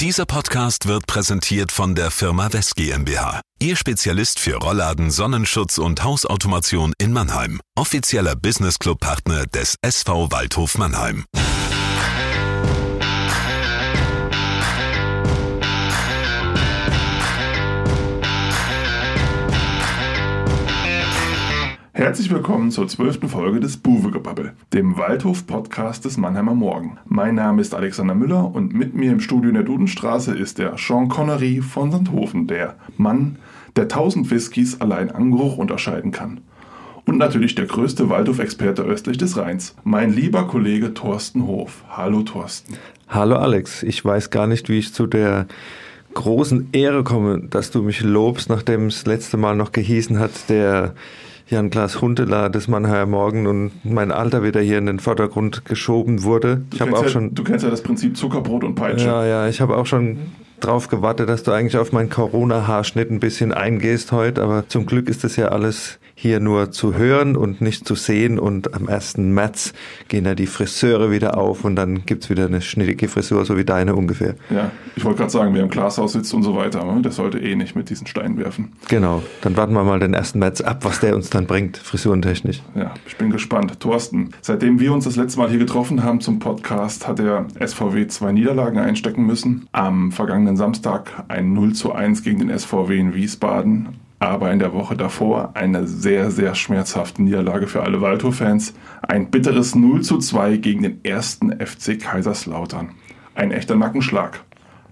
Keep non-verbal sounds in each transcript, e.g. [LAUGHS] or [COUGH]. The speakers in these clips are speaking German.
Dieser Podcast wird präsentiert von der Firma West GmbH. Ihr Spezialist für Rollladen, Sonnenschutz und Hausautomation in Mannheim. Offizieller Business Club Partner des SV Waldhof Mannheim. Herzlich willkommen zur zwölften Folge des Buwegebabbel, dem Waldhof-Podcast des Mannheimer Morgen. Mein Name ist Alexander Müller und mit mir im Studio in der Dudenstraße ist der Sean Connery von Sandhofen, der Mann, der tausend Whiskys allein an Geruch unterscheiden kann. Und natürlich der größte Waldhof-Experte östlich des Rheins, mein lieber Kollege Thorsten Hof. Hallo Thorsten. Hallo Alex, ich weiß gar nicht, wie ich zu der großen Ehre komme, dass du mich lobst, nachdem es letzte Mal noch gehießen hat, der Jan Klaas Huntela des Mannheimer Morgen und mein Alter wieder hier in den Vordergrund geschoben wurde. Ich habe auch ja, schon. Du kennst ja das Prinzip Zuckerbrot und Peitsche. Ja, ja, ich habe auch schon drauf gewartet, dass du eigentlich auf meinen Corona-Haarschnitt ein bisschen eingehst heute, aber zum Glück ist das ja alles hier nur zu hören und nicht zu sehen. Und am 1. März gehen ja die Friseure wieder auf und dann gibt's wieder eine schnittige Frisur, so wie deine ungefähr. Ja, ich wollte gerade sagen, wer im Glashaus sitzt und so weiter, aber das sollte eh nicht mit diesen Steinen werfen. Genau, dann warten wir mal den 1. März ab, was der uns dann bringt, frisurentechnisch. Ja, ich bin gespannt. Thorsten, seitdem wir uns das letzte Mal hier getroffen haben zum Podcast, hat der SVW zwei Niederlagen einstecken müssen. Am vergangenen Samstag ein 0 zu 1 gegen den SVW in Wiesbaden aber in der Woche davor eine sehr, sehr schmerzhafte Niederlage für alle Waldhof-Fans. Ein bitteres 0 zu 2 gegen den ersten FC Kaiserslautern. Ein echter Nackenschlag.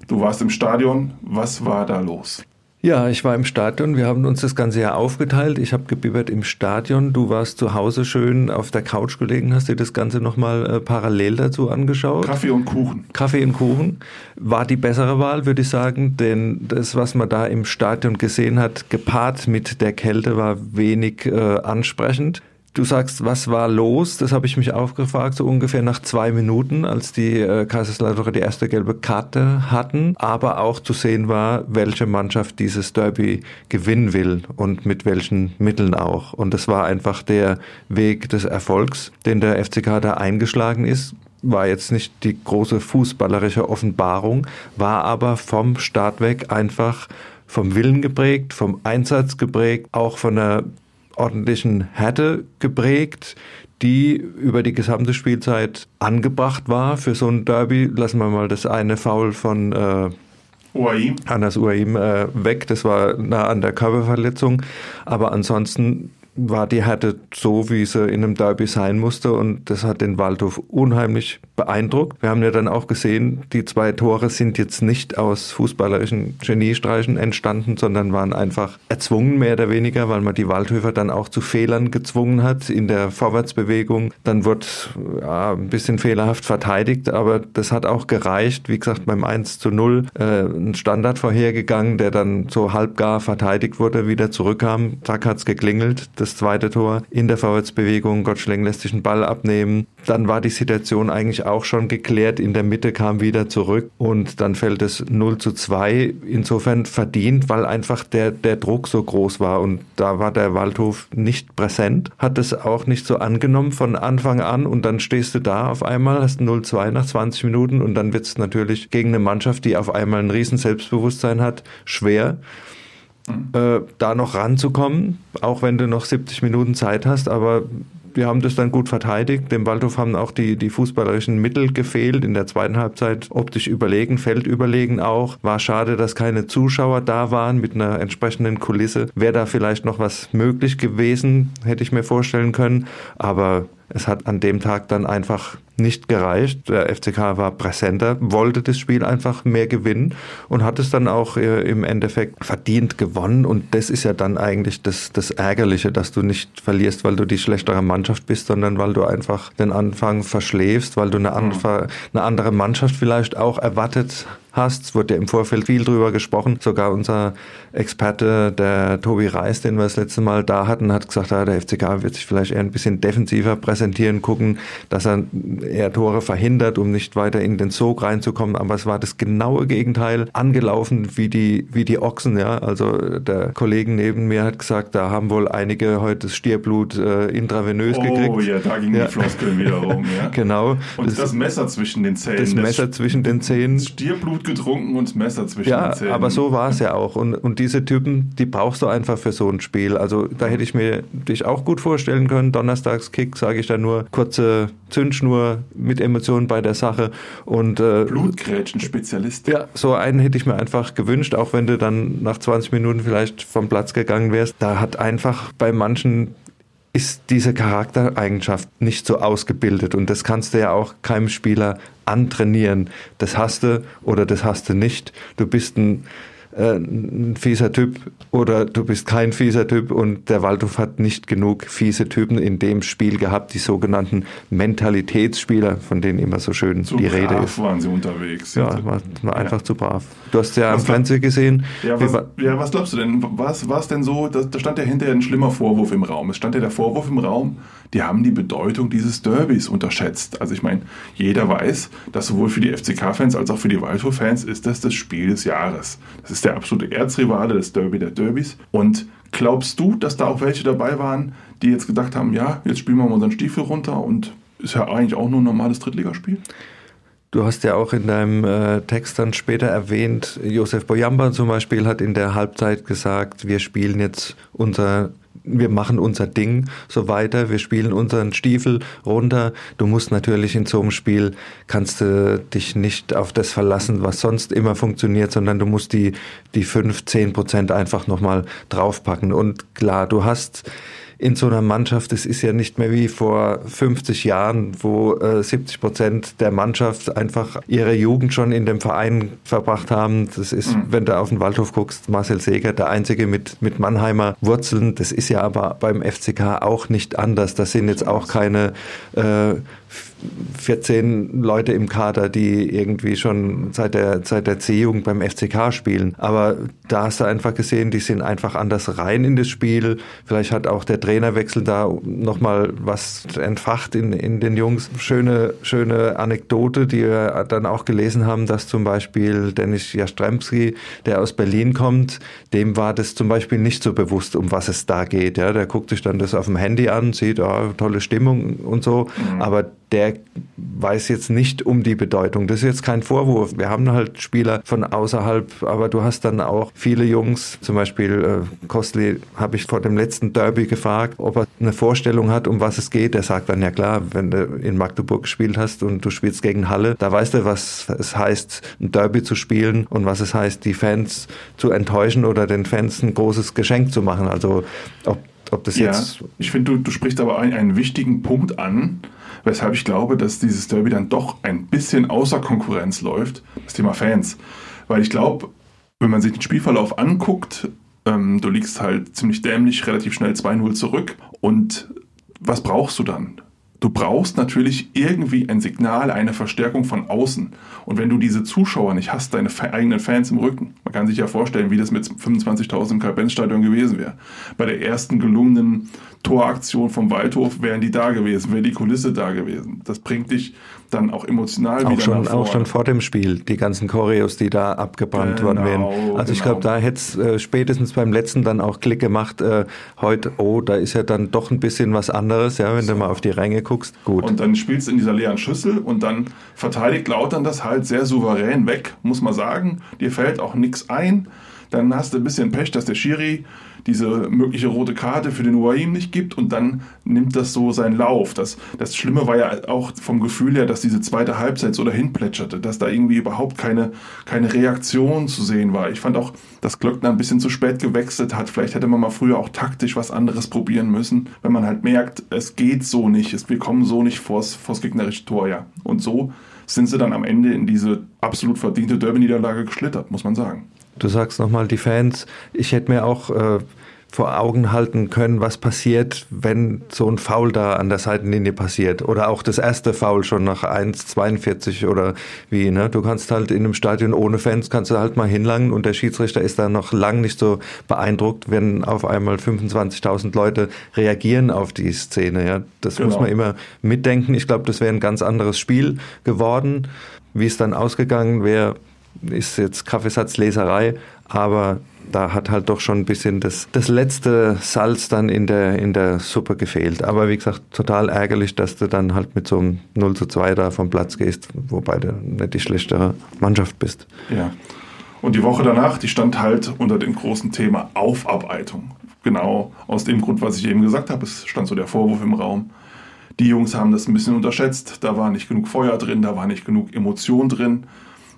Du warst im Stadion, was war da los? Ja, ich war im Stadion. Wir haben uns das ganze Jahr aufgeteilt. Ich habe gebibbert im Stadion. Du warst zu Hause schön auf der Couch gelegen, hast dir das Ganze nochmal äh, parallel dazu angeschaut. Kaffee und Kuchen. Kaffee und Kuchen war die bessere Wahl, würde ich sagen. Denn das, was man da im Stadion gesehen hat, gepaart mit der Kälte, war wenig äh, ansprechend. Du sagst, was war los? Das habe ich mich auch gefragt, so ungefähr nach zwei Minuten, als die äh, Kaiserslautern die erste gelbe Karte hatten. Aber auch zu sehen war, welche Mannschaft dieses Derby gewinnen will und mit welchen Mitteln auch. Und das war einfach der Weg des Erfolgs, den der FCK da eingeschlagen ist war jetzt nicht die große fußballerische Offenbarung, war aber vom Start weg einfach vom Willen geprägt, vom Einsatz geprägt, auch von der ordentlichen Härte geprägt, die über die gesamte Spielzeit angebracht war. Für so ein Derby lassen wir mal das eine Foul von äh, Uaim. Hannes Uaim äh, weg. Das war nah an der Körperverletzung. Aber ansonsten war die Härte so, wie sie in einem Derby sein musste und das hat den Waldhof unheimlich beeindruckt. Wir haben ja dann auch gesehen, die zwei Tore sind jetzt nicht aus fußballerischen Geniestreichen entstanden, sondern waren einfach erzwungen, mehr oder weniger, weil man die Waldhöfer dann auch zu Fehlern gezwungen hat in der Vorwärtsbewegung. Dann wurde ja, ein bisschen fehlerhaft verteidigt, aber das hat auch gereicht. Wie gesagt, beim 1 zu 0 äh, ein Standard vorhergegangen, der dann so halbgar verteidigt wurde, wieder zurückkam. Zack hat's geklingelt das zweite Tor in der Vorwärtsbewegung. Gottschling lässt sich einen Ball abnehmen. Dann war die Situation eigentlich auch schon geklärt. In der Mitte kam wieder zurück und dann fällt es 0 zu 2. Insofern verdient, weil einfach der, der Druck so groß war und da war der Waldhof nicht präsent, hat es auch nicht so angenommen von Anfang an und dann stehst du da auf einmal, hast 0-2 nach 20 Minuten und dann wird es natürlich gegen eine Mannschaft, die auf einmal ein riesen Selbstbewusstsein hat, schwer äh, da noch ranzukommen, auch wenn du noch 70 Minuten Zeit hast. Aber wir haben das dann gut verteidigt. Dem Waldhof haben auch die, die fußballerischen Mittel gefehlt. In der zweiten Halbzeit optisch überlegen, Feld überlegen auch. War schade, dass keine Zuschauer da waren mit einer entsprechenden Kulisse. Wäre da vielleicht noch was möglich gewesen, hätte ich mir vorstellen können. Aber es hat an dem Tag dann einfach nicht gereicht. Der FCK war präsenter, wollte das Spiel einfach mehr gewinnen und hat es dann auch äh, im Endeffekt verdient gewonnen. Und das ist ja dann eigentlich das, das Ärgerliche, dass du nicht verlierst, weil du die schlechtere Mannschaft bist, sondern weil du einfach den Anfang verschläfst, weil du eine, mhm. eine andere Mannschaft vielleicht auch erwartet hast. Es wurde ja im Vorfeld viel drüber gesprochen. Sogar unser Experte, der Tobi Reis, den wir das letzte Mal da hatten, hat gesagt, ja, der FCK wird sich vielleicht eher ein bisschen defensiver präsentieren, gucken, dass er eher Tore verhindert, um nicht weiter in den Sog reinzukommen. Aber es war das genaue Gegenteil, angelaufen wie die, wie die Ochsen. Ja, also der Kollegen neben mir hat gesagt, da haben wohl einige heute das Stierblut äh, intravenös oh, gekriegt. Oh ja, da ging ja. die Floskeln wieder rum. Ja. [LAUGHS] genau. Und das, das, Messer zwischen den Zähnen. Das Messer zwischen den Zähnen. Stierblut Blut getrunken und das Messer zwischen ja, den Zähnen. aber so war es ja auch. Und, und diese Typen, die brauchst du einfach für so ein Spiel. Also da hätte ich mir dich auch gut vorstellen können. Donnerstagskick, sage ich da nur, kurze Zündschnur mit Emotionen bei der Sache. Und äh, Blutgrätschen-Spezialist. Ja, so einen hätte ich mir einfach gewünscht, auch wenn du dann nach 20 Minuten vielleicht vom Platz gegangen wärst. Da hat einfach bei manchen ist diese Charaktereigenschaft nicht so ausgebildet und das kannst du ja auch keinem Spieler antrainieren. Das hast du oder das hast du nicht. Du bist ein äh, ein fieser Typ oder du bist kein fieser Typ und der Waldhof hat nicht genug fiese Typen in dem Spiel gehabt, die sogenannten Mentalitätsspieler, von denen immer so schön Zu die brav Rede ist. waren sie unterwegs. Ja, war, war einfach Ja. zu brav. Du hast ja am Was glaub- Fernsehen gesehen. Ja, was, war- ja, was glaubst du denn? Was war es denn so? Da, da stand ja hinterher ein schlimmer Vorwurf im Raum. Es stand ja der Vorwurf im Raum, die haben die Bedeutung dieses Derbys unterschätzt. Also ich meine, jeder weiß, dass sowohl für die FCK-Fans als auch für die Waldhof-Fans ist das das Spiel des Jahres. Das ist der absolute Erzrivale, das Derby der Derbys. Und glaubst du, dass da auch welche dabei waren, die jetzt gedacht haben, ja, jetzt spielen wir mal unseren Stiefel runter und ist ja eigentlich auch nur ein normales Drittligaspiel? Du hast ja auch in deinem äh, Text dann später erwähnt, Josef Boyamba zum Beispiel hat in der Halbzeit gesagt, wir spielen jetzt unser, wir machen unser Ding so weiter, wir spielen unseren Stiefel runter. Du musst natürlich in so einem Spiel, kannst du dich nicht auf das verlassen, was sonst immer funktioniert, sondern du musst die, die fünf, zehn Prozent einfach nochmal draufpacken. Und klar, du hast in so einer Mannschaft, es ist ja nicht mehr wie vor 50 Jahren, wo äh, 70 Prozent der Mannschaft einfach ihre Jugend schon in dem Verein verbracht haben. Das ist, wenn du auf den Waldhof guckst, Marcel Seger, der Einzige mit, mit Mannheimer Wurzeln. Das ist ja aber beim FCK auch nicht anders. Das sind jetzt auch keine äh, 14 Leute im Kader, die irgendwie schon seit der, seit der C-Jugend beim FCK spielen. Aber da hast du einfach gesehen, die sind einfach anders rein in das Spiel. Vielleicht hat auch der Trainerwechsel da nochmal was entfacht in, in den Jungs. Schöne, schöne Anekdote, die wir dann auch gelesen haben, dass zum Beispiel Dennis Jastremski, der aus Berlin kommt, dem war das zum Beispiel nicht so bewusst, um was es da geht. Ja, der guckt sich dann das auf dem Handy an, sieht, oh, tolle Stimmung und so. Aber der weiß jetzt nicht um die Bedeutung. Das ist jetzt kein Vorwurf. Wir haben halt Spieler von außerhalb, aber du hast dann auch viele Jungs, zum Beispiel äh, Kostli habe ich vor dem letzten Derby gefragt, ob er eine Vorstellung hat, um was es geht. Der sagt dann, ja klar, wenn du in Magdeburg gespielt hast und du spielst gegen Halle, da weißt du, was es heißt, ein Derby zu spielen und was es heißt, die Fans zu enttäuschen oder den Fans ein großes Geschenk zu machen. Also ob, ob das Ja, jetzt ich finde, du, du sprichst aber einen, einen wichtigen Punkt an, weshalb ich glaube, dass dieses Derby dann doch ein bisschen außer Konkurrenz läuft, das Thema Fans. Weil ich glaube, wenn man sich den Spielverlauf anguckt, ähm, du liegst halt ziemlich dämlich, relativ schnell 2-0 zurück und was brauchst du dann? Du brauchst natürlich irgendwie ein Signal, eine Verstärkung von außen. Und wenn du diese Zuschauer nicht hast, deine eigenen Fans im Rücken, man kann sich ja vorstellen, wie das mit 25.000 im Karl-Benz-Stadion gewesen wäre. Bei der ersten gelungenen Toraktion vom Waldhof wären die da gewesen, wäre die Kulisse da gewesen. Das bringt dich dann auch emotional auch wieder schon, nach auch vorne. schon vor dem Spiel, die ganzen Choreos, die da abgebrannt Genau, worden wären. Also ich genau. glaube, da hätte es äh, spätestens beim letzten dann auch Klick gemacht, äh, heute, oh, da ist ja dann doch ein bisschen was anderes, ja, wenn du mal auf die Ränge guckst. Gut. Und dann spielst du in dieser leeren Schüssel und dann verteidigt Lautern das halt sehr souverän weg, muss man sagen. Dir fällt auch nichts ein. Dann hast du ein bisschen Pech, dass der Schiri diese mögliche rote Karte für den Uaim nicht gibt und dann nimmt das so seinen Lauf. Das, das Schlimme war ja auch vom Gefühl her, dass diese zweite Halbzeit so dahin plätscherte, dass da irgendwie überhaupt keine, keine Reaktion zu sehen war. Ich fand auch, dass Glöckner ein bisschen zu spät gewechselt hat. Vielleicht hätte man mal früher auch taktisch was anderes probieren müssen, wenn man halt merkt, es geht so nicht, es, wir kommen so nicht vors, vors gegnerische Tor, ja. Und so sind sie dann am Ende in diese absolut verdiente Derby-Niederlage geschlittert, muss man sagen. Du sagst nochmal die Fans. Ich hätte mir auch äh, vor Augen halten können, was passiert, wenn so ein Foul da an der Seitenlinie passiert. Oder auch das erste Foul schon nach 1,42 oder wie. Ne? Du kannst halt in einem Stadion ohne Fans, kannst du halt mal hinlangen und der Schiedsrichter ist da noch lang nicht so beeindruckt, wenn auf einmal 25.000 Leute reagieren auf die Szene. Ja? Das Genau. muss man immer mitdenken. Ich glaube, das wäre ein ganz anderes Spiel geworden. Wie es dann ausgegangen wäre, ist jetzt Kaffeesatzleserei, aber da hat halt doch schon ein bisschen das, das letzte Salz dann in der, in der Suppe gefehlt. Aber wie gesagt, total ärgerlich, dass du dann halt mit so einem 0 zu 2 da vom Platz gehst, wobei du nicht die schlechtere Mannschaft bist. Ja. Und die Woche danach, die stand halt unter dem großen Thema Aufarbeitung. Genau aus dem Grund, was ich eben gesagt habe. Es stand so der Vorwurf im Raum. Die Jungs haben das ein bisschen unterschätzt. Da war nicht genug Feuer drin, da war nicht genug Emotion drin.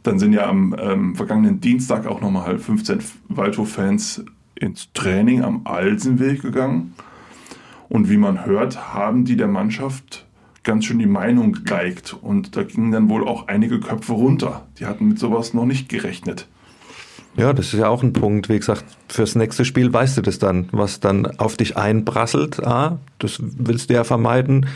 Dann sind ja am ähm, vergangenen Dienstag auch nochmal halt 15 Waldhof-Fans ins Training am Alsenweg gegangen. Und wie man hört, haben die der Mannschaft ganz schön die Meinung gegeigt. Und da gingen dann wohl auch einige Köpfe runter. Die hatten mit sowas noch nicht gerechnet. Ja, das ist ja auch ein Punkt. Wie gesagt, fürs nächste Spiel weißt du das dann, was dann auf dich einprasselt. Ah, das willst du ja vermeiden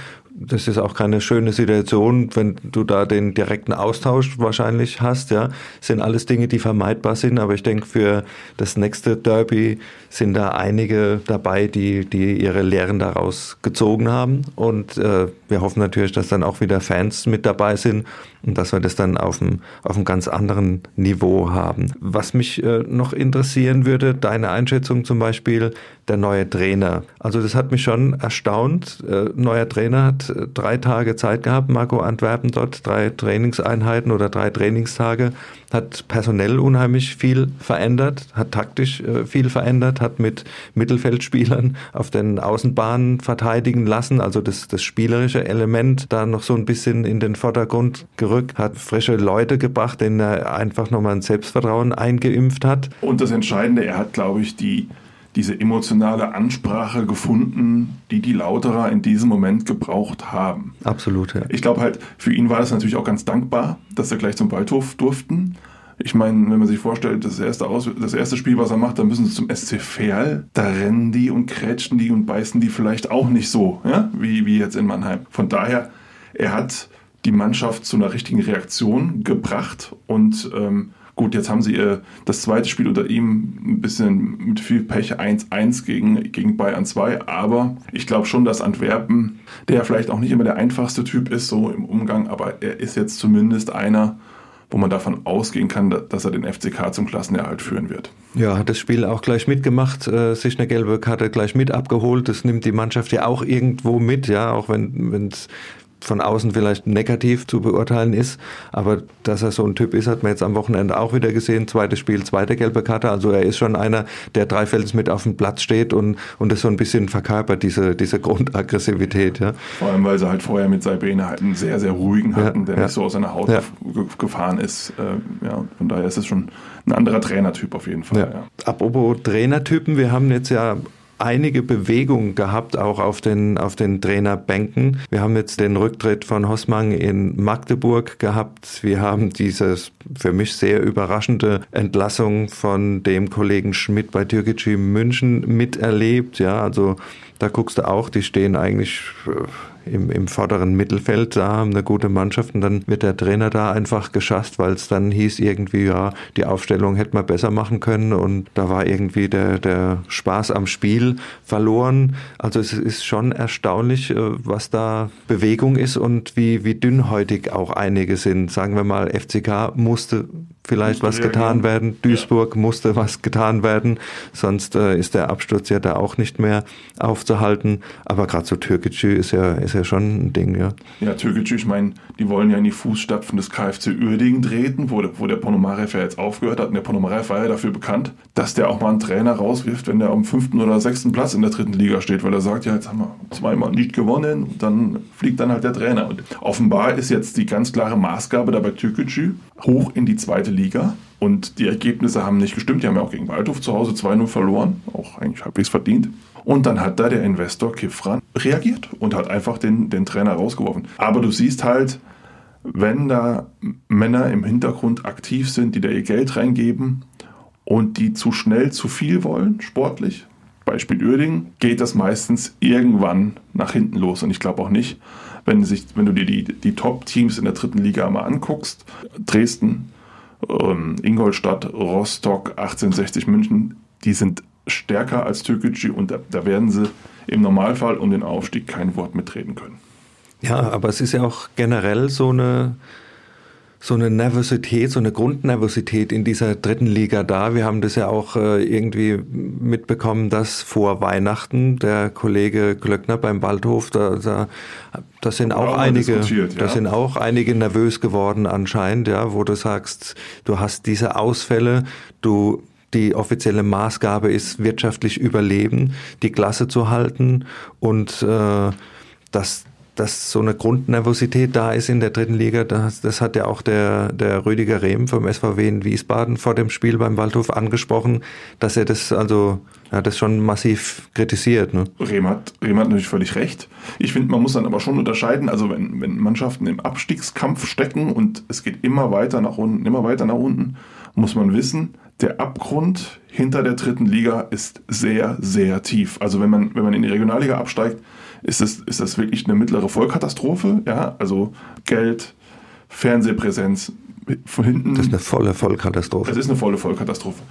das ist auch keine schöne Situation, wenn du da den direkten Austausch wahrscheinlich hast. Ja, sind alles Dinge, die vermeidbar sind. Aber ich denke, für das nächste Derby sind da einige dabei, die, die ihre Lehren daraus gezogen haben. Und äh, wir hoffen natürlich, dass dann auch wieder Fans mit dabei sind und dass wir das dann auf einem, auf einem ganz anderen Niveau haben. Was mich äh, noch interessieren würde, deine Einschätzung zum Beispiel, der neue Trainer. Also das hat mich schon erstaunt. Äh, neuer Trainer hat äh, drei Tage Zeit gehabt, Marco Antwerpen dort, drei Trainingseinheiten oder drei Trainingstage, hat personell unheimlich viel verändert, hat taktisch äh, viel verändert, hat mit Mittelfeldspielern auf den Außenbahnen verteidigen lassen, also das, das spielerische Element da noch so ein bisschen in den Vordergrund gerückt, hat frische Leute gebracht, denen er einfach nochmal ein Selbstvertrauen eingeimpft hat. Und das Entscheidende, er hat, glaube ich, die diese emotionale Ansprache gefunden, die die Lauterer in diesem Moment gebraucht haben. Absolut, ja. Ich glaube halt, für ihn war das natürlich auch ganz dankbar, dass er gleich zum Waldhof durften. Ich meine, wenn man sich vorstellt, das erste, Aus das erste Spiel, was er macht, dann müssen sie zum SC Verl. Da rennen die und krätschen die und beißen die vielleicht auch nicht so, ja? wie, wie jetzt in Mannheim. Von daher, er hat die Mannschaft zu einer richtigen Reaktion gebracht und ähm, Gut, jetzt haben sie äh, das zweite Spiel unter ihm ein bisschen mit viel Pech 1-1 gegen, gegen Bayern 2, aber ich glaube schon, dass Antwerpen, der vielleicht auch nicht immer der einfachste Typ ist, so im Umgang, aber er ist jetzt zumindest einer, wo man davon ausgehen kann, dass er den FCK zum Klassenerhalt führen wird. Ja, hat das Spiel auch gleich mitgemacht, äh, sich eine gelbe Karte gleich mit abgeholt. Das nimmt die Mannschaft ja auch irgendwo mit, ja, auch wenn es von außen vielleicht negativ zu beurteilen ist. Aber dass er so ein Typ ist, hat man jetzt am Wochenende auch wieder gesehen. Zweites Spiel, zweite gelbe Karte. Also er ist schon einer, der dreifeldes mit auf dem Platz steht und, und das so ein bisschen verkörpert, diese, diese Grundaggressivität. Ja. Vor allem, weil sie halt vorher mit Saibene halt einen sehr, sehr ruhigen hatten, ja, der ja. nicht so aus seiner Haut ja. gefahren ist. Äh, ja, von daher ist es schon ein anderer Trainertyp auf jeden Fall. Ja. Apropos Trainertypen, wir haben jetzt ja einige Bewegung gehabt, auch auf den, auf den Trainerbänken. Wir haben jetzt den Rücktritt von Hossmann in Magdeburg gehabt. Wir haben dieses für mich sehr überraschende Entlassung von dem Kollegen Schmidt bei Türkgücü München miterlebt. Ja, also da guckst du auch, die stehen eigentlich äh, im, im vorderen Mittelfeld da, haben eine gute Mannschaft und dann wird der Trainer da einfach geschasst, weil es dann hieß irgendwie, ja, die Aufstellung hätte man besser machen können und da war irgendwie der, der Spaß am Spiel verloren. Also es ist schon erstaunlich, äh, was da Bewegung ist und wie, wie dünnhäutig auch einige sind. Sagen wir mal, FCK musste vielleicht was getan werden. Duisburg ja. musste was getan werden, sonst äh, ist der Absturz ja da auch nicht mehr aufzuhalten. Aber gerade so Türkgücü ist ja, ist ja schon ein Ding, ja. Ja, Türkgücü, ich meine, die wollen ja in die Fußstapfen des KfC Uerdingen treten, wo, wo der Ponomarev ja jetzt aufgehört hat. Und der Ponomarev war ja dafür bekannt, dass der auch mal einen Trainer rauswirft, wenn der am fünften oder sechsten Platz in der dritten Liga steht, weil er sagt, ja, jetzt haben wir zweimal nicht gewonnen, und dann fliegt dann halt der Trainer. Und offenbar ist jetzt die ganz klare Maßgabe dabei Türkgücü hoch in die zweite Liga. Und die Ergebnisse haben nicht gestimmt. Die haben ja auch gegen Waldhof zu Hause 2-0 verloren. Auch eigentlich halbwegs verdient. Und dann hat da der Investor Kifran reagiert und hat einfach den, den Trainer rausgeworfen. Aber du siehst halt, wenn da Männer im Hintergrund aktiv sind, die da ihr Geld reingeben und die zu schnell zu viel wollen, sportlich, Beispiel Uerding, geht das meistens irgendwann nach hinten los. Und ich glaube auch nicht, wenn, sich, wenn du dir die, die Top-Teams in der dritten Liga mal anguckst, Dresden, ähm, Ingolstadt, Rostock, 1860 München, die sind stärker als Türkgücü und da, da werden sie im Normalfall um den Aufstieg kein Wort mitreden können. Ja, aber es ist ja auch generell so eine so eine Nervosität, so eine Grundnervosität in dieser dritten Liga da. Wir haben das ja auch äh, irgendwie mitbekommen, dass vor Weihnachten der Kollege Glöckner beim Waldhof, da, da, da sind auch, auch einige, ja. da sind auch einige nervös geworden anscheinend, ja, wo du sagst, du hast diese Ausfälle, du die offizielle Maßgabe ist, wirtschaftlich überleben, die Klasse zu halten und äh, das dass so eine Grundnervosität da ist in der dritten Liga, das, das hat ja auch der, der Rüdiger Rehm vom SVW in Wiesbaden vor dem Spiel beim Waldhof angesprochen, dass er das also hat das schon massiv kritisiert. Ne? Rehm, hat, Rehm hat natürlich völlig recht. Ich finde, man muss dann aber schon unterscheiden, also wenn, wenn Mannschaften im Abstiegskampf stecken und es geht immer weiter nach unten, immer weiter nach unten, muss man wissen, der Abgrund hinter der dritten Liga ist sehr, sehr tief. Also wenn man, wenn man in die Regionalliga absteigt, ist das, ist das wirklich eine mittlere Vollkatastrophe. Ja, also Geld, Fernsehpräsenz von hinten. Das ist eine volle Vollkatastrophe. Das ist eine volle Vollkatastrophe.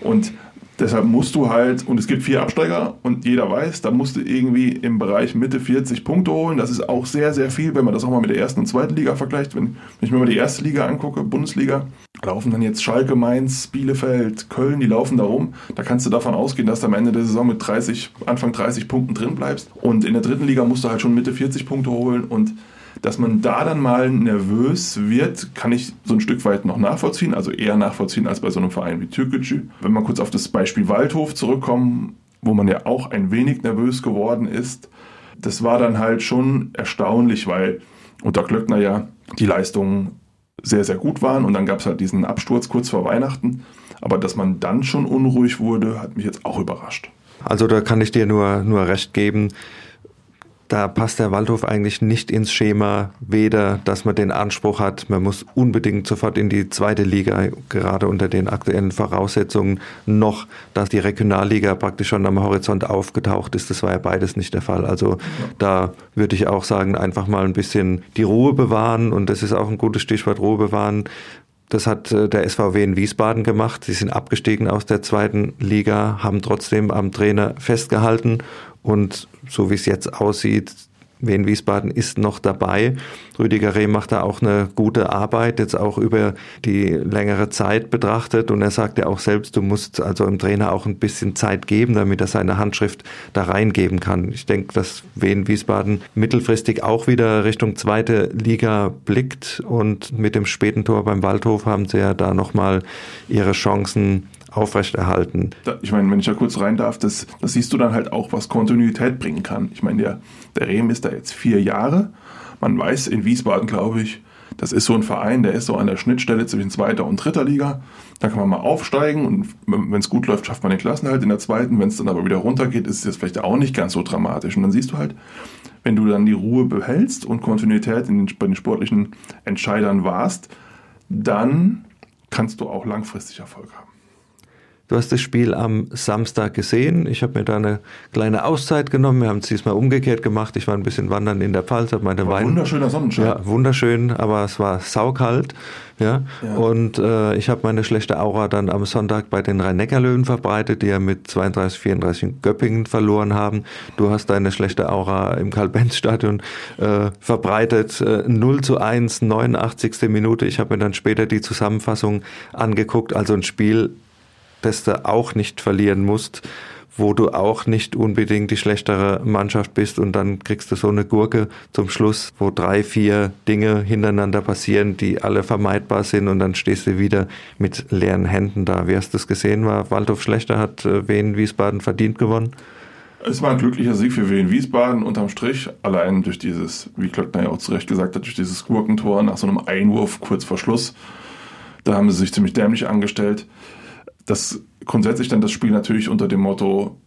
Und deshalb musst du halt, und es gibt vier Absteiger und jeder weiß, da musst du irgendwie im Bereich Mitte 40 Punkte holen. Das ist auch sehr, sehr viel, wenn man das auch mal mit der ersten und zweiten Liga vergleicht. Wenn, wenn ich mir mal die erste Liga angucke, Bundesliga, laufen dann jetzt Schalke, Mainz, Bielefeld, Köln, die laufen da rum. Da kannst du davon ausgehen, dass du am Ende der Saison mit 30, Anfang 30 Punkten drin bleibst. Und in der dritten Liga musst du halt schon Mitte 40 Punkte holen und dass man da dann mal nervös wird, kann ich so ein Stück weit noch nachvollziehen, also eher nachvollziehen als bei so einem Verein wie Türkgücü. Wenn wir kurz auf das Beispiel Waldhof zurückkommen, wo man ja auch ein wenig nervös geworden ist, das war dann halt schon erstaunlich, weil unter Glöckner ja die Leistungen sehr, sehr gut waren und dann gab es halt diesen Absturz kurz vor Weihnachten. Aber dass man dann schon unruhig wurde, hat mich jetzt auch überrascht. Also da kann ich dir nur, nur recht geben da passt der Waldhof eigentlich nicht ins Schema, weder, dass man den Anspruch hat, man muss unbedingt sofort in die zweite Liga, gerade unter den aktuellen Voraussetzungen, noch, dass die Regionalliga praktisch schon am Horizont aufgetaucht ist. Das war ja beides nicht der Fall. Also da würde ich auch sagen, einfach mal ein bisschen die Ruhe bewahren und das ist auch ein gutes Stichwort, Ruhe bewahren. Das hat äh, der SVW in Wiesbaden gemacht. Sie sind abgestiegen aus der zweiten Liga, haben trotzdem am Trainer festgehalten und so wie es jetzt aussieht, Wien Wiesbaden ist noch dabei. Rüdiger Rehm macht da auch eine gute Arbeit, jetzt auch über die längere Zeit betrachtet. Und er sagt ja auch selbst, du musst also dem Trainer auch ein bisschen Zeit geben, damit er seine Handschrift da reingeben kann. Ich denke, dass Wien Wiesbaden mittelfristig auch wieder Richtung zweite Liga blickt. Und mit dem späten Tor beim Waldhof haben sie ja da nochmal ihre Chancen aufrechterhalten. Ich meine, wenn ich da kurz rein darf, das, das siehst du dann halt auch, was Kontinuität bringen kann. Ich meine, der, der Rehm ist da jetzt vier Jahre. Man weiß in Wiesbaden, glaube ich, das ist so ein Verein, der ist so an der Schnittstelle zwischen zweiter und dritter Liga. Da kann man mal aufsteigen und wenn es gut läuft, schafft man den Klassenhalt in der zweiten. Wenn es dann aber wieder runtergeht, ist es vielleicht auch nicht ganz so dramatisch. Und dann siehst du halt, wenn du dann die Ruhe behältst und Kontinuität in den, bei den sportlichen Entscheidern warst, dann kannst du auch langfristig Erfolg haben. Du hast das Spiel am Samstag gesehen. Ich habe mir da eine kleine Auszeit genommen. Wir haben es diesmal umgekehrt gemacht. Ich war ein bisschen wandern in der Pfalz, habe meine Wein. Wunderschöner Sonnenschein. Ja, wunderschön, aber es war saukalt. Ja. ja. Und äh, ich habe meine schlechte Aura dann am Sonntag bei den Rhein-Neckar-Löwen verbreitet, die ja mit 32, 34 in Göppingen verloren haben. Du hast deine schlechte Aura im Karl-Benz-Stadion äh, verbreitet. Äh, 0 zu 1, 89. Minute. Ich habe mir dann später die Zusammenfassung angeguckt. Also ein Spiel du auch nicht verlieren musst, wo du auch nicht unbedingt die schlechtere Mannschaft bist und dann kriegst du so eine Gurke zum Schluss, wo drei, vier Dinge hintereinander passieren, die alle vermeidbar sind und dann stehst du wieder mit leeren Händen da. Wie hast du das gesehen? War Waldhof schlechter, hat äh, Wien Wiesbaden verdient gewonnen? Es war ein glücklicher Sieg für Wien Wiesbaden unterm Strich, allein durch dieses, wie Klöckner ja auch zu Recht gesagt hat, durch dieses Gurkentor nach so einem Einwurf kurz vor Schluss. Da haben sie sich ziemlich dämlich angestellt das grundsätzlich dann das Spiel natürlich unter dem Motto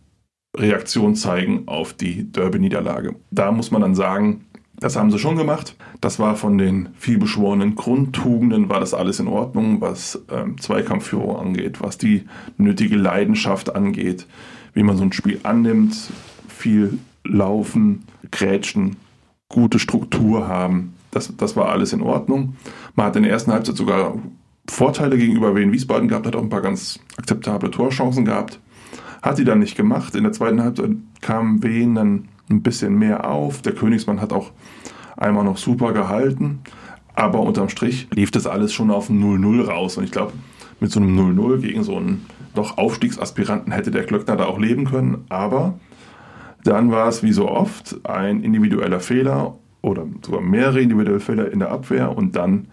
Reaktion zeigen auf die Derby-Niederlage. Da muss man dann sagen, das haben sie schon gemacht. Das war von den vielbeschworenen Grundtugenden, war das alles in Ordnung, was ähm, Zweikampfführung angeht, was die nötige Leidenschaft angeht, wie man so ein Spiel annimmt, viel laufen, grätschen, gute Struktur haben. Das, das war alles in Ordnung. Man hat in der ersten Halbzeit sogar Vorteile gegenüber Wien Wiesbaden gehabt, hat auch ein paar ganz akzeptable Torchancen gehabt. Hat sie dann nicht gemacht. In der zweiten Halbzeit kam Wien dann ein bisschen mehr auf. Der Königsmann hat auch einmal noch super gehalten. Aber unterm Strich lief das alles schon auf 0-0 raus. Und ich glaube, mit so einem 0-0 gegen so einen doch Aufstiegsaspiranten hätte der Klöckner da auch leben können. Aber dann war es wie so oft ein individueller Fehler oder sogar mehrere individuelle Fehler in der Abwehr und dann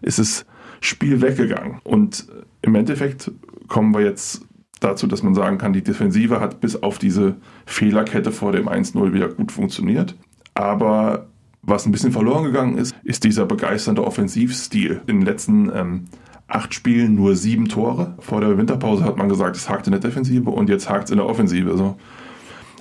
ist es Spiel weggegangen. Und im Endeffekt kommen wir jetzt dazu, dass man sagen kann, die Defensive hat bis auf diese Fehlerkette vor dem 1-0 wieder gut funktioniert. Aber was ein bisschen verloren gegangen ist, ist dieser begeisternde Offensivstil. In den letzten ähm, acht Spielen nur sieben Tore. Vor der Winterpause hat man gesagt, es hakt in der Defensive und jetzt hakt es in der Offensive. So.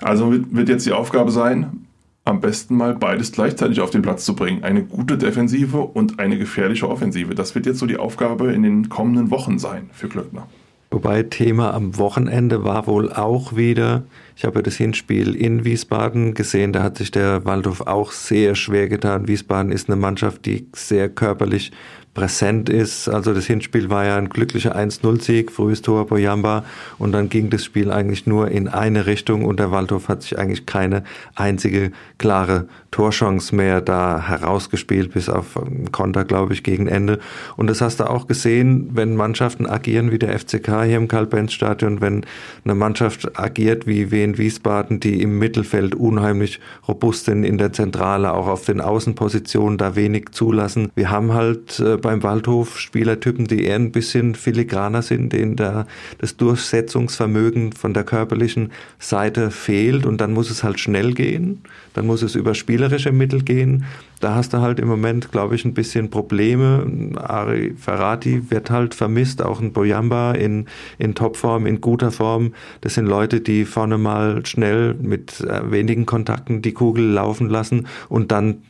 Also wird jetzt die Aufgabe sein, am besten mal beides gleichzeitig auf den Platz zu bringen. Eine gute Defensive und eine gefährliche Offensive. Das wird jetzt so die Aufgabe in den kommenden Wochen sein für Glöckner. Wobei Thema am Wochenende war wohl auch wieder, ich habe das Hinspiel in Wiesbaden gesehen, da hat sich der Waldhof auch sehr schwer getan. Wiesbaden ist eine Mannschaft, die sehr körperlich präsent ist. Also das Hinspiel war ja ein glücklicher 1-0-Sieg, frühes Tor Boyamba und dann ging das Spiel eigentlich nur in eine Richtung und der Waldhof hat sich eigentlich keine einzige klare Torchance mehr da herausgespielt, bis auf Konter, glaube ich, gegen Ende. Und das hast du auch gesehen, wenn Mannschaften agieren wie der FCK hier im Karl-Benz-Stadion, wenn eine Mannschaft agiert wie Wien Wiesbaden, die im Mittelfeld unheimlich robust sind, in der Zentrale, auch auf den Außenpositionen da wenig zulassen. Wir haben halt äh, beim Waldhof Spielertypen, die eher ein bisschen filigraner sind, denen da das Durchsetzungsvermögen von der körperlichen Seite fehlt und dann muss es halt schnell gehen, dann muss es über spielerische Mittel gehen. Da hast du halt im Moment, glaube ich, ein bisschen Probleme. Ari Ferrati wird halt vermisst, auch ein Boyamba in, in Topform, in guter Form. Das sind Leute, die vorne mal schnell mit äh, wenigen Kontakten die Kugel laufen lassen und dann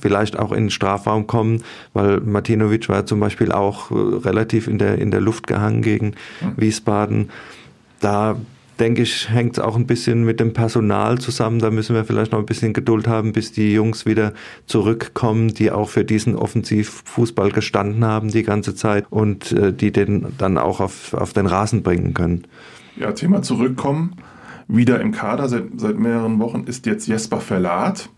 vielleicht auch in den Strafraum kommen, weil Martinovic war zum Beispiel auch äh, relativ in der, in der Luft gehangen gegen Wiesbaden. Da denke ich, hängt es auch ein bisschen mit dem Personal zusammen. Da müssen wir vielleicht noch ein bisschen Geduld haben, bis die Jungs wieder zurückkommen, die auch für diesen Offensivfußball gestanden haben die ganze Zeit und äh, die den dann auch auf, auf den Rasen bringen können. Ja, Thema zurückkommen. Wieder im Kader seit, seit mehreren Wochen ist jetzt Jesper Verlat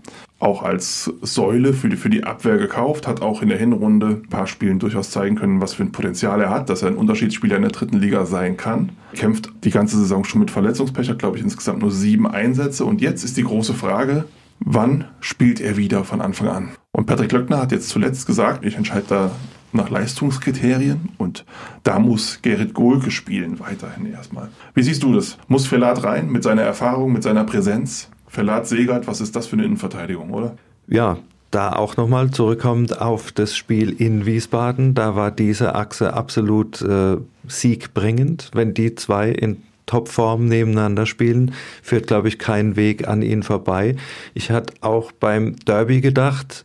auch als Säule für die, für die Abwehr gekauft, hat auch in der Hinrunde ein paar Spielen durchaus zeigen können, was für ein Potenzial er hat, dass er ein Unterschiedsspieler in der dritten Liga sein kann. Kämpft die ganze Saison schon mit Verletzungspech, hat glaube ich insgesamt nur sieben Einsätze und jetzt ist die große Frage, wann spielt er wieder von Anfang an? Und Patrick Löckner hat jetzt zuletzt gesagt, ich entscheide da nach Leistungskriterien und da muss Gerrit Gohlke spielen weiterhin erstmal. Wie siehst du das? Muss Felat rein mit seiner Erfahrung, mit seiner Präsenz? Verlat Segert, was ist das für eine Innenverteidigung, oder? Ja, da auch nochmal zurückkommend auf das Spiel in Wiesbaden, da war diese Achse absolut äh, siegbringend. Wenn die zwei in Topform nebeneinander spielen, führt, glaube ich, kein Weg an ihnen vorbei. Ich hatte auch beim Derby gedacht,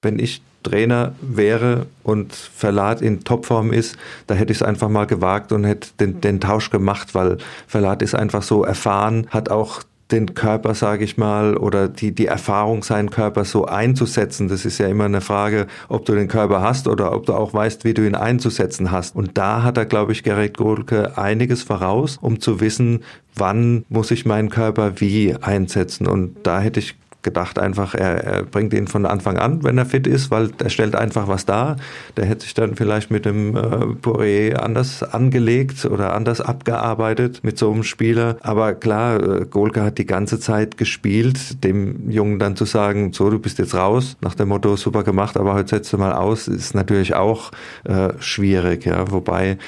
wenn ich Trainer wäre und Verlat in Topform ist, da hätte ich es einfach mal gewagt und hätte den, den Tausch gemacht, weil Verlat ist einfach so erfahren, hat auch den Körper, sage ich mal, oder die, die Erfahrung, seinen Körper so einzusetzen. Das ist ja immer eine Frage, ob du den Körper hast oder ob du auch weißt, wie du ihn einzusetzen hast. Und da hat er, glaube ich, Gerrit Gohlke einiges voraus, um zu wissen, wann muss ich meinen Körper wie einsetzen. Und da hätte ich gedacht einfach, er, er, bringt ihn von Anfang an, wenn er fit ist, weil er stellt einfach was dar. Der hätte sich dann vielleicht mit dem äh, Poirier anders angelegt oder anders abgearbeitet mit so einem Spieler. Aber klar, äh, Golka hat die ganze Zeit gespielt, dem Jungen dann zu sagen, so, du bist jetzt raus, nach dem Motto, super gemacht, aber heute setzt du mal aus, ist natürlich auch äh, schwierig, ja, wobei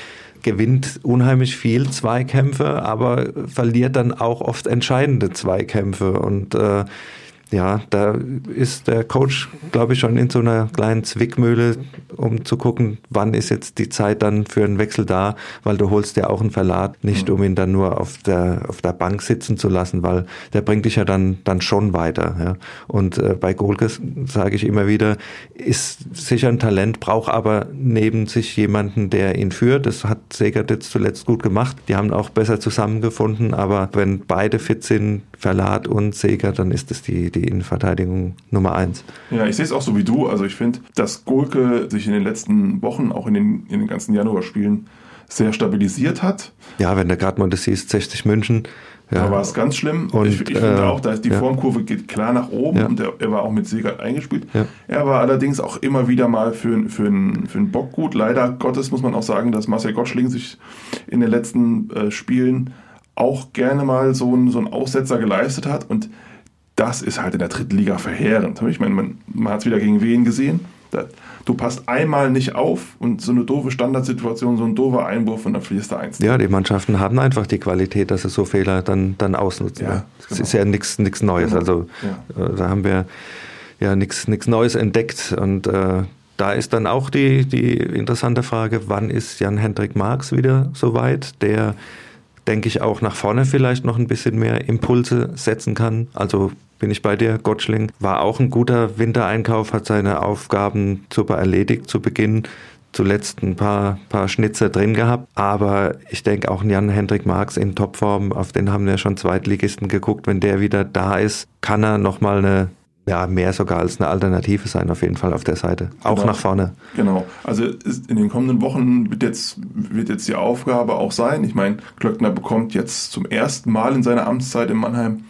gewinnt unheimlich viel Zweikämpfe, aber verliert dann auch oft entscheidende Zweikämpfe und äh, ja, da ist der Coach, glaube ich, schon in so einer kleinen Zwickmühle, um zu gucken, wann ist jetzt die Zeit dann für einen Wechsel da, weil du holst ja auch einen Verlat, nicht mhm. um ihn dann nur auf der, auf der Bank sitzen zu lassen, weil der bringt dich ja dann, dann schon weiter. Ja. Und äh, bei Golkes sage ich immer wieder, ist sicher ein Talent, braucht aber neben sich jemanden, der ihn führt. Das hat Segert jetzt zuletzt gut gemacht. Die haben auch besser zusammengefunden, aber wenn beide fit sind, Verlat und Segert, dann ist es die, die die Innenverteidigung Nummer eins. Ja, ich sehe es auch so wie du. Also ich finde, dass Gurke sich in den letzten Wochen, auch in den, in den ganzen Januarspielen, sehr stabilisiert hat. Ja, wenn gerade mal das siehst, 60 München. Ja. Da war es ganz schlimm. Und, ich, ich finde äh, auch, da ist die ja. Formkurve geht klar nach oben Ja. und er, er war auch mit Segert eingespielt. Er war allerdings auch immer wieder mal für, für, einen, für einen Bock gut. Leider Gottes muss man auch sagen, dass Marcel Gottschling sich in den letzten äh, Spielen auch gerne mal so einen, so einen Aussetzer geleistet hat und das ist halt in der dritten Liga verheerend. Ich meine, man, man hat es wieder gegen Wien gesehen. Du passt einmal nicht auf und so eine doofe Standardsituation, so ein doofer Einwurf und dann verlierst du eins. Ja, die Mannschaften haben einfach die Qualität, dass sie so Fehler dann, dann ausnutzen. Ja, Ja, Es genau. ist ja nichts Neues. Genau. Also äh, da haben wir ja nichts Neues entdeckt. Und äh, da ist dann auch die, die interessante Frage, wann ist Jan-Hendrik Marx wieder soweit, der denke ich auch nach vorne vielleicht noch ein bisschen mehr Impulse setzen kann. Also bin ich bei dir, Gottschling war auch ein guter Wintereinkauf, hat seine Aufgaben super erledigt zu Beginn zuletzt ein paar, paar Schnitzer drin gehabt. Aber ich denke auch Jan-Hendrik Marx in Topform, auf den haben wir schon Zweitligisten geguckt. Wenn der wieder da ist, kann er nochmal eine, ja, mehr sogar als eine Alternative sein, auf jeden Fall auf der Seite. Auch Genau. nach vorne. Genau. Also in den kommenden Wochen wird jetzt, wird jetzt die Aufgabe auch sein. Ich meine, Klöckner bekommt jetzt zum ersten Mal in seiner Amtszeit in Mannheim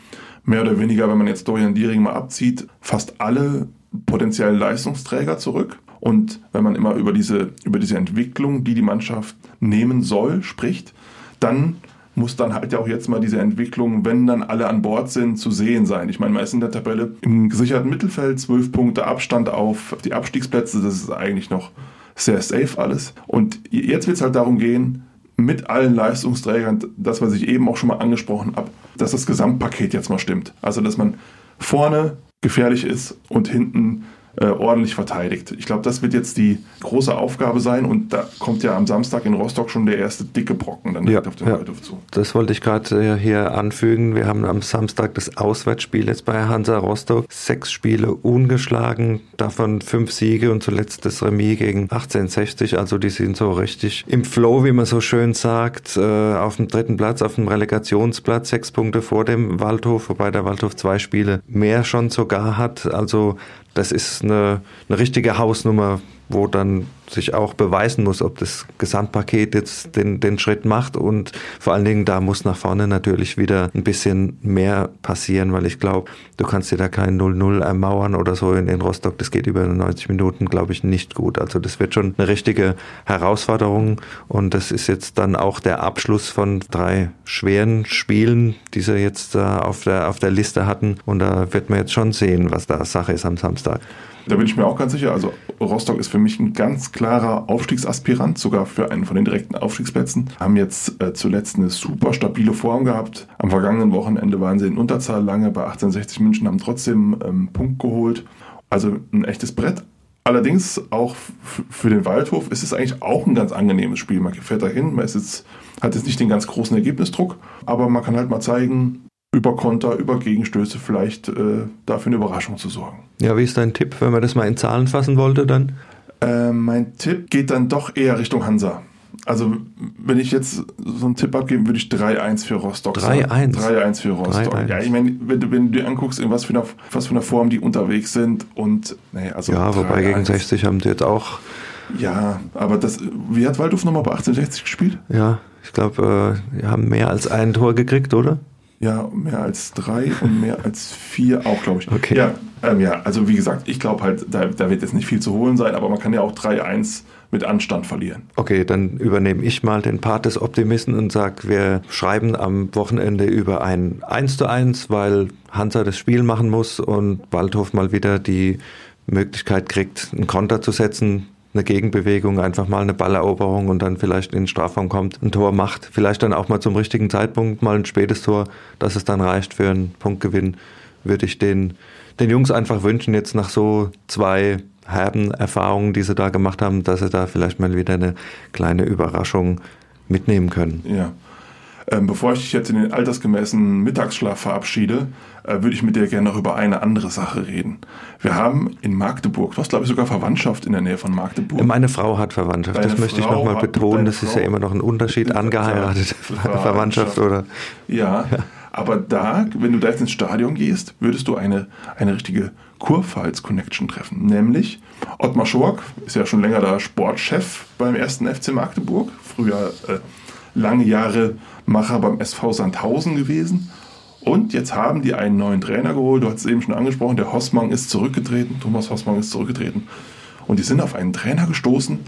mehr oder weniger, wenn man jetzt Dorian Diering mal abzieht, fast alle potenziellen Leistungsträger zurück. Und wenn man immer über diese, über diese Entwicklung, die die Mannschaft nehmen soll, spricht, dann muss dann halt ja auch jetzt mal diese Entwicklung, wenn dann alle an Bord sind, zu sehen sein. Ich meine, man ist in der Tabelle im gesicherten Mittelfeld, zwölf Punkte Abstand auf die Abstiegsplätze, das ist eigentlich noch sehr safe alles. Und jetzt wird es halt darum gehen, mit allen Leistungsträgern, das, was ich eben auch schon mal angesprochen habe, dass das Gesamtpaket jetzt mal stimmt. Also, dass man vorne gefährlich ist und hinten äh, ordentlich verteidigt. Ich glaube, das wird jetzt die große Aufgabe sein und da kommt ja am Samstag in Rostock schon der erste dicke Brocken dann direkt Ja, auf den ja. Waldhof zu. Das wollte ich gerade äh, hier anfügen. Wir haben am Samstag das Auswärtsspiel jetzt bei Hansa Rostock. Sechs Spiele ungeschlagen, davon fünf Siege und zuletzt das Remis gegen 1860. Also die sind so richtig im Flow, wie man so schön sagt, äh, auf dem dritten Platz, auf dem Relegationsplatz, sechs Punkte vor dem Waldhof, wobei der Waldhof zwei Spiele mehr schon sogar hat. Also das ist eine, eine richtige Hausnummer, wo dann sich auch beweisen muss, ob das Gesamtpaket jetzt den, den Schritt macht und vor allen Dingen da muss nach vorne natürlich wieder ein bisschen mehr passieren, weil ich glaube, du kannst dir da kein 0-0 ermauern oder so in, in Rostock, das geht über 90 Minuten, glaube ich, nicht gut. Also das wird schon eine richtige Herausforderung und das ist jetzt dann auch der Abschluss von drei schweren Spielen, die sie jetzt äh, auf, der, auf der Liste hatten und da wird man jetzt schon sehen, was da Sache ist am Samstag. Da bin ich mir auch ganz sicher. Also Rostock ist für mich ein ganz klarer Aufstiegsaspirant, sogar für einen von den direkten Aufstiegsplätzen. Haben jetzt äh, zuletzt eine super stabile Form gehabt. Am vergangenen Wochenende waren sie in Unterzahl lange bei 1860 München, haben trotzdem ähm, Punkt geholt. Also ein echtes Brett. Allerdings auch für den Waldhof ist es eigentlich auch ein ganz angenehmes Spiel. Man fährt dahin, man ist jetzt, hat jetzt nicht den ganz großen Ergebnisdruck, aber man kann halt mal zeigen, über Konter, über Gegenstöße vielleicht äh, dafür eine Überraschung zu sorgen. Ja, wie ist dein Tipp, wenn man das mal in Zahlen fassen wollte dann? Äh, mein Tipp geht dann doch eher Richtung Hansa. Also, wenn ich jetzt so einen Tipp abgeben, würde ich 3-1 für Rostock sagen. 3-1? 3-1 für Rostock. 3-1. Ja, ich meine, wenn du, wenn du dir anguckst, in was für, einer, was für einer Form die unterwegs sind und, nee, also. Ja, wobei 3-1. gegen 60 haben sie jetzt auch, Ja, aber das, wie hat Waldhof nochmal bei 1860 gespielt? ja, ich glaube, äh, die haben mehr als ein Tor gekriegt, oder? Ja, mehr als drei und mehr [LAUGHS] als vier auch, glaube ich. Okay. Ja, ähm, ja, also wie gesagt, ich glaube halt, da, da wird jetzt nicht viel zu holen sein, aber man kann ja auch 3-1 mit Anstand verlieren. Okay, dann übernehme ich mal den Part des Optimisten und sage, wir schreiben am Wochenende über ein 1 zu 1, weil Hansa das Spiel machen muss und Waldhof mal wieder die Möglichkeit kriegt, einen Konter zu setzen, eine Gegenbewegung, einfach mal eine Balleroberung und dann vielleicht in den Strafraum kommt, ein Tor macht. Vielleicht dann auch mal zum richtigen Zeitpunkt mal ein spätes Tor, dass es dann reicht für einen Punktgewinn, würde ich den, den Jungs einfach wünschen, jetzt nach so zwei herben Erfahrungen, die sie da gemacht haben, dass sie da vielleicht mal wieder eine kleine Überraschung mitnehmen können. Ja. Ähm, bevor ich dich jetzt in den altersgemäßen Mittagsschlaf verabschiede, würde ich mit dir gerne noch über eine andere Sache reden. Wir haben in Magdeburg, du hast glaube ich sogar Verwandtschaft in der Nähe von Magdeburg. Meine Frau hat Verwandtschaft, Deine das möchte ich Frau nochmal betonen. Das ist Frau- ja immer noch ein Unterschied, angeheiratete Verwandtschaft. Verwandtschaft oder. Ja, Aber da, wenn du da jetzt ins Stadion gehst, würdest du eine, eine richtige Kurpfalz-Connection treffen. Nämlich Ottmar Schork ist ja schon länger der Sportchef beim ersten FC Magdeburg. Früher äh, lange Jahre Macher beim SV Sandhausen gewesen. Und jetzt haben die einen neuen Trainer geholt. Du hast es eben schon angesprochen, der Hossmann ist zurückgetreten. Thomas Hossmann ist zurückgetreten. Und die sind auf einen Trainer gestoßen,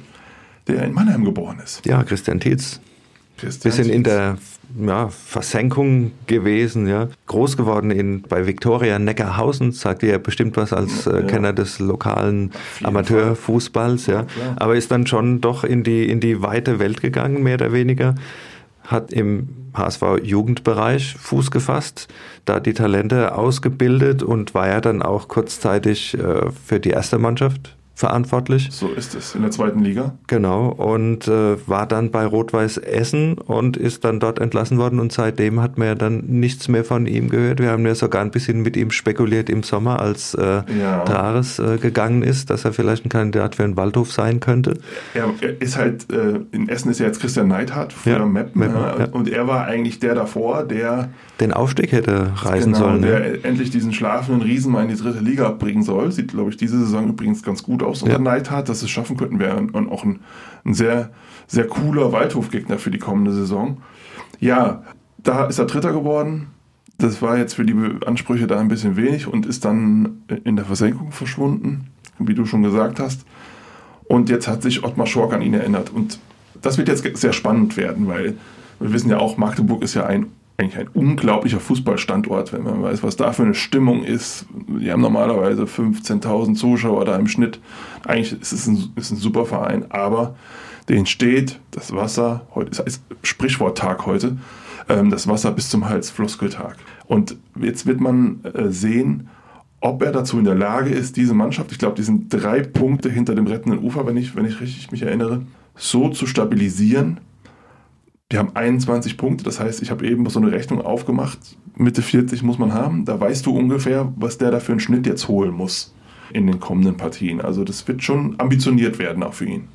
der in Mannheim geboren ist. Ja, Christian Tietz. Christian Bisschen Tietz. in der ja, Versenkung gewesen, ja. Groß geworden in, bei Viktoria Neckarhausen, sagt ihr ja bestimmt was als äh, ja. Kenner des lokalen Amateurfußballs, ja. ja Aber ist dann schon doch in die, in die weite Welt gegangen, mehr oder weniger. Hat im HSV Jugendbereich Fuß gefasst, da die Talente ausgebildet und war ja dann auch kurzzeitig äh, für die erste Mannschaft verantwortlich. So ist es in der zweiten Liga. Genau und äh, war dann bei Rot-Weiß Essen und ist dann dort entlassen worden und seitdem hat man ja dann nichts mehr von ihm gehört. Wir haben ja sogar ein bisschen mit ihm spekuliert im Sommer, als äh, ja. Trares äh, gegangen ist, dass er vielleicht ein Kandidat für einen Waldhof sein könnte. Er, er ist halt, äh, in Essen ist ja jetzt Christian Neidhardt, früher ja, Meppen, Meppen ja. und er war eigentlich der davor, der den Aufstieg hätte reisen genau, sollen. Der ja. endlich diesen schlafenden Riesen mal in die dritte Liga bringen soll. Sieht, glaube ich, diese Saison übrigens ganz gut aus unter ja. Neidhardt, dass es schaffen könnten, wäre auch ein, ein sehr, sehr cooler Waldhofgegner für die kommende Saison. Ja, da ist er Dritter geworden. Das war jetzt für die Ansprüche da ein bisschen wenig und ist dann in der Versenkung verschwunden, wie du schon gesagt hast. Und jetzt hat sich Ottmar Schork an ihn erinnert. Und das wird jetzt sehr spannend werden, weil wir wissen ja auch, Magdeburg ist ja ein eigentlich ein unglaublicher Fußballstandort, wenn man weiß, was da für eine Stimmung ist. Die haben normalerweise 15.000 Zuschauer da im Schnitt. Eigentlich ist es ein, ist ein super Verein, aber denen steht das Wasser, heute ist Sprichworttag heute, ähm, das Wasser bis zum Hals, Floskeltag. Und jetzt wird man äh, sehen, ob er dazu in der Lage ist, diese Mannschaft, ich glaube, die sind drei Punkte hinter dem rettenden Ufer, wenn ich, wenn ich richtig mich erinnere, so zu stabilisieren, die haben 21 Punkte, das heißt, ich habe eben so eine Rechnung aufgemacht, Mitte 40 muss man haben. Da weißt du ungefähr, was der da für einen Schnitt jetzt holen muss in den kommenden Partien. Also das wird schon ambitioniert werden auch für ihn.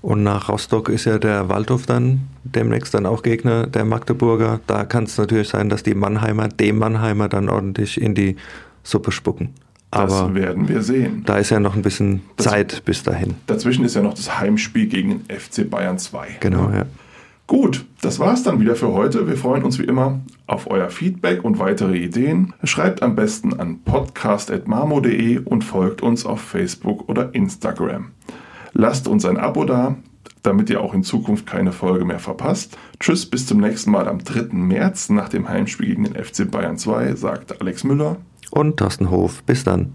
Und nach Rostock ist ja der Waldhof dann demnächst dann auch Gegner der Magdeburger. Da kann es natürlich sein, dass die Mannheimer dem Mannheimer dann ordentlich in die Suppe spucken. Aber das werden wir sehen. Da ist ja noch ein bisschen das, Zeit bis dahin. Dazwischen ist ja noch das Heimspiel gegen den FC Bayern 2. Genau, ja. Gut, das war's dann wieder für heute. Wir freuen uns wie immer auf euer Feedback und weitere Ideen. Schreibt am besten an podcast.marmo.de und folgt uns auf Facebook oder Instagram. Lasst uns ein Abo da, damit ihr auch in Zukunft keine Folge mehr verpasst. Tschüss, bis zum nächsten Mal am 3. März nach dem Heimspiel gegen den FC Bayern 2, sagt Alex Müller. Und Thorsten Hof. Bis dann.